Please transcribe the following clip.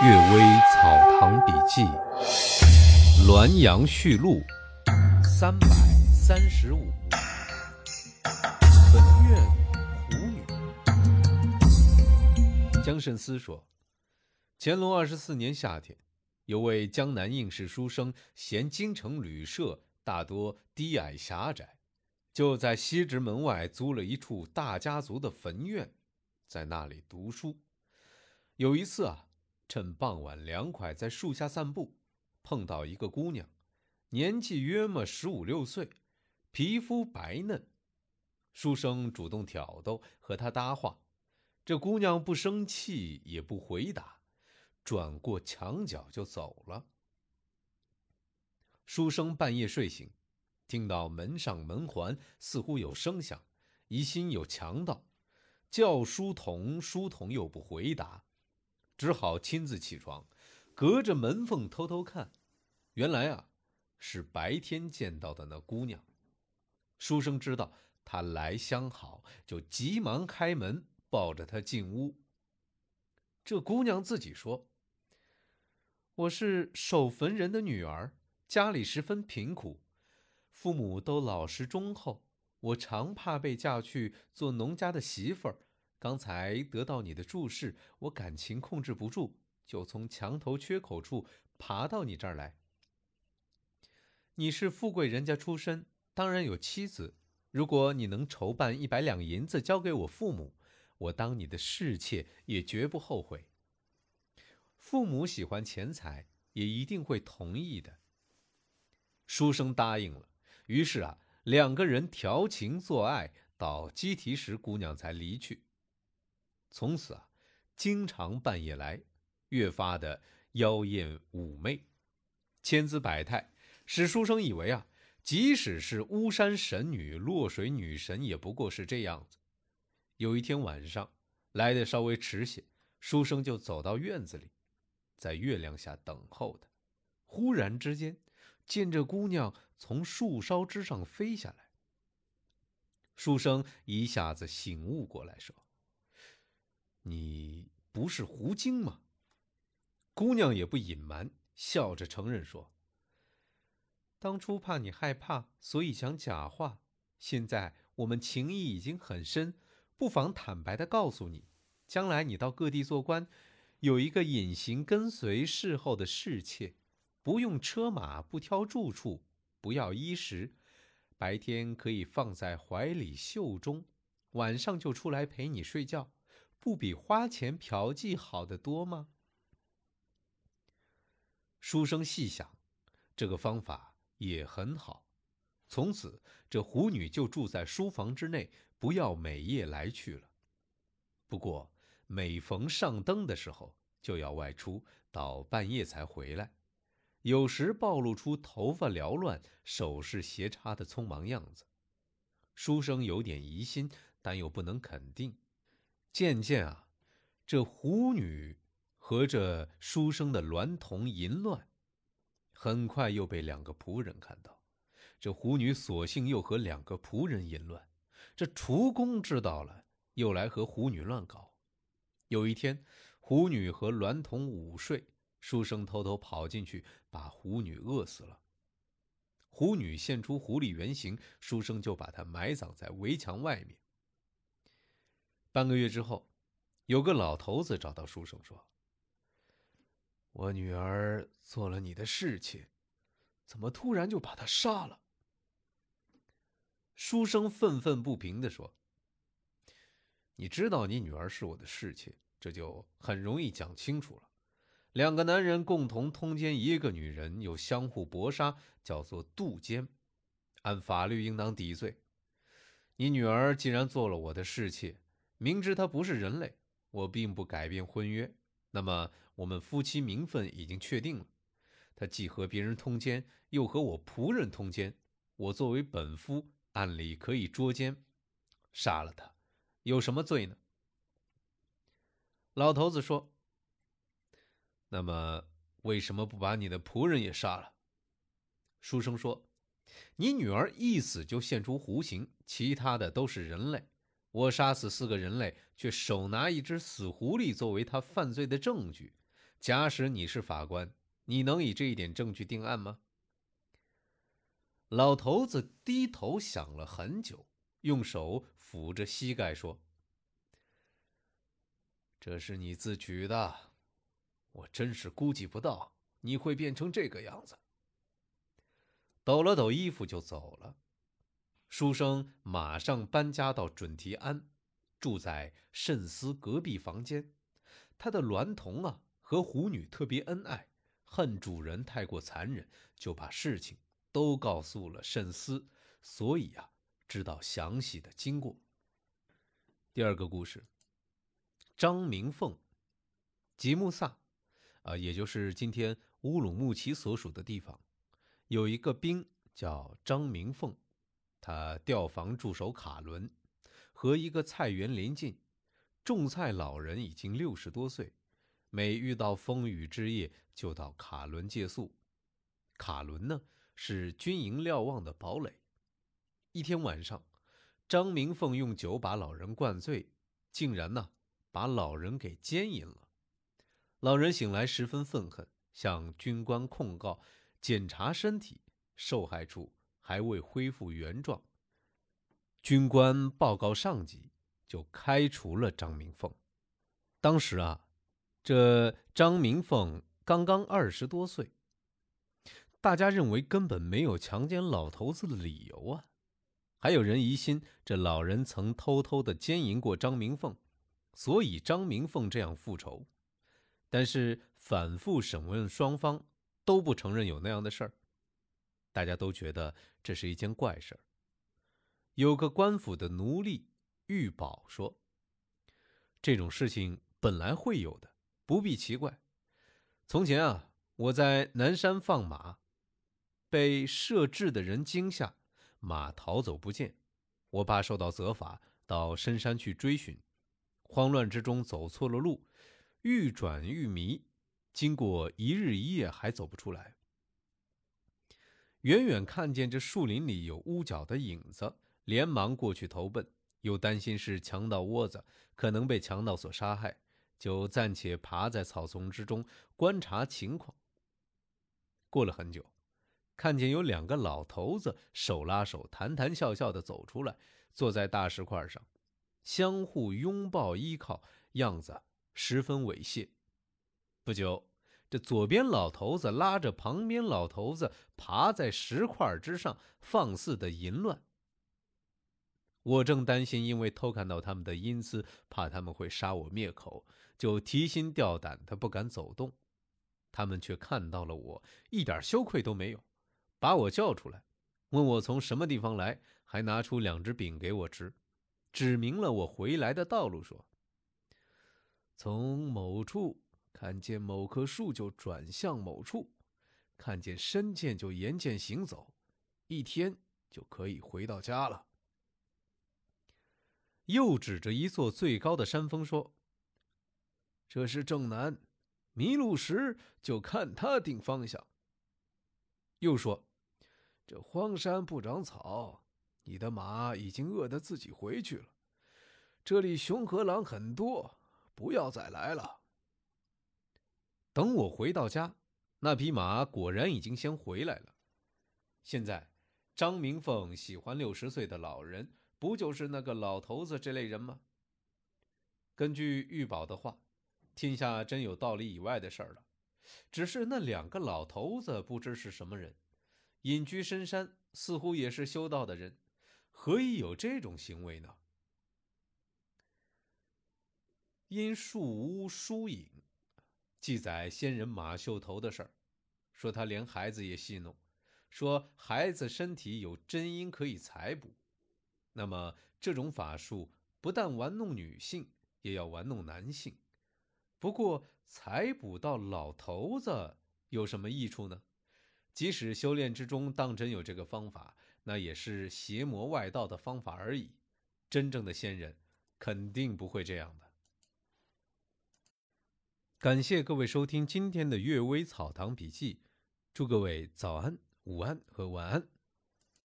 《岳微草堂笔记》《滦阳序录》三百三十五，文苑虎女。江慎思说，乾隆二十四年夏天，有位江南应试书生，嫌京城旅舍大多低矮狭窄，就在西直门外租了一处大家族的坟院，在那里读书。有一次啊。趁傍晚凉快，在树下散步，碰到一个姑娘，年纪约莫十五六岁，皮肤白嫩。书生主动挑逗，和她搭话，这姑娘不生气，也不回答，转过墙角就走了。书生半夜睡醒，听到门上门环似乎有声响，疑心有强盗，叫书童，书童又不回答。只好亲自起床，隔着门缝偷偷看。原来啊，是白天见到的那姑娘。书生知道她来相好，就急忙开门，抱着她进屋。这姑娘自己说：“我是守坟人的女儿，家里十分贫苦，父母都老实忠厚，我常怕被嫁去做农家的媳妇儿。”刚才得到你的注视，我感情控制不住，就从墙头缺口处爬到你这儿来。你是富贵人家出身，当然有妻子。如果你能筹办一百两银子交给我父母，我当你的侍妾也绝不后悔。父母喜欢钱财，也一定会同意的。书生答应了，于是啊，两个人调情做爱，到鸡啼时，姑娘才离去。从此啊，经常半夜来，越发的妖艳妩媚，千姿百态，使书生以为啊，即使是巫山神女、落水女神，也不过是这样子。有一天晚上来的稍微迟些，书生就走到院子里，在月亮下等候的。忽然之间，见这姑娘从树梢之上飞下来，书生一下子醒悟过来，说。你不是狐精吗？姑娘也不隐瞒，笑着承认说：“当初怕你害怕，所以讲假话。现在我们情谊已经很深，不妨坦白的告诉你，将来你到各地做官，有一个隐形跟随侍候的侍妾，不用车马，不挑住处，不要衣食，白天可以放在怀里袖中，晚上就出来陪你睡觉。”不比花钱嫖妓好得多吗？书生细想，这个方法也很好。从此，这狐女就住在书房之内，不要每夜来去了。不过，每逢上灯的时候，就要外出，到半夜才回来。有时暴露出头发缭乱、手势斜插的匆忙样子。书生有点疑心，但又不能肯定。渐渐啊，这狐女和这书生的娈童淫乱，很快又被两个仆人看到。这狐女索性又和两个仆人淫乱，这厨工知道了，又来和狐女乱搞。有一天，狐女和娈童午睡，书生偷偷跑进去，把狐女饿死了。狐女现出狐狸原形，书生就把她埋葬在围墙外面。半个月之后，有个老头子找到书生说：“我女儿做了你的侍妾，怎么突然就把她杀了？”书生愤愤不平地说：“你知道你女儿是我的侍妾，这就很容易讲清楚了。两个男人共同通奸一个女人，又相互搏杀，叫做妒奸，按法律应当抵罪。你女儿既然做了我的侍妾，”明知他不是人类，我并不改变婚约。那么我们夫妻名分已经确定了。他既和别人通奸，又和我仆人通奸。我作为本夫，按理可以捉奸，杀了他，有什么罪呢？老头子说：“那么为什么不把你的仆人也杀了？”书生说：“你女儿一死就现出弧形，其他的都是人类。”我杀死四个人类，却手拿一只死狐狸作为他犯罪的证据，假使你是法官，你能以这一点证据定案吗？老头子低头想了很久，用手抚着膝盖说：“这是你自取的，我真是估计不到你会变成这个样子。”抖了抖衣服就走了。书生马上搬家到准提庵，住在慎思隔壁房间。他的娈童啊和狐女特别恩爱，恨主人太过残忍，就把事情都告诉了慎思，所以啊知道详细的经过。第二个故事，张明凤，吉木萨，啊，也就是今天乌鲁木齐所属的地方。有一个兵叫张明凤，他调防驻守卡伦，和一个菜园邻近。种菜老人已经六十多岁，每遇到风雨之夜就到卡伦借宿。卡伦呢是军营瞭望的堡垒。一天晚上，张明凤用酒把老人灌醉，竟然呢把老人给奸淫了。老人醒来十分愤恨，向军官控告。检查身体，受害处还未恢复原状。军官报告上级，就开除了张明凤。当时啊，这张明凤刚刚二十多岁，大家认为根本没有强奸老头子的理由啊。还有人疑心这老人曾偷偷的奸淫过张明凤，所以张明凤这样复仇。但是反复审问双方。都不承认有那样的事儿，大家都觉得这是一件怪事儿。有个官府的奴隶玉宝说：“这种事情本来会有的，不必奇怪。从前啊，我在南山放马，被设置的人惊吓，马逃走不见，我爸受到责罚，到深山去追寻，慌乱之中走错了路，愈转愈迷。”经过一日一夜还走不出来，远远看见这树林里有屋角的影子，连忙过去投奔，又担心是强盗窝子，可能被强盗所杀害，就暂且爬在草丛之中观察情况。过了很久，看见有两个老头子手拉手、谈谈笑笑的走出来，坐在大石块上，相互拥抱依靠，样子十分猥亵。不久，这左边老头子拉着旁边老头子爬在石块之上，放肆的淫乱。我正担心，因为偷看到他们的阴私，怕他们会杀我灭口，就提心吊胆的不敢走动。他们却看到了我，一点羞愧都没有，把我叫出来，问我从什么地方来，还拿出两只饼给我吃，指明了我回来的道路，说：“从某处。”看见某棵树就转向某处，看见深涧就沿涧行走，一天就可以回到家了。又指着一座最高的山峰说：“这是正南，迷路时就看它定方向。”又说：“这荒山不长草，你的马已经饿得自己回去了。这里熊和狼很多，不要再来了。”等我回到家，那匹马果然已经先回来了。现在，张明凤喜欢六十岁的老人，不就是那个老头子这类人吗？根据玉宝的话，天下真有道理以外的事儿了。只是那两个老头子不知是什么人，隐居深山，似乎也是修道的人，何以有这种行为呢？因树屋疏影。记载仙人马秀头的事儿，说他连孩子也戏弄，说孩子身体有真阴可以采补。那么这种法术不但玩弄女性，也要玩弄男性。不过采补到老头子有什么益处呢？即使修炼之中当真有这个方法，那也是邪魔外道的方法而已。真正的仙人肯定不会这样的。感谢各位收听今天的《阅微草堂笔记》，祝各位早安、午安和晚安。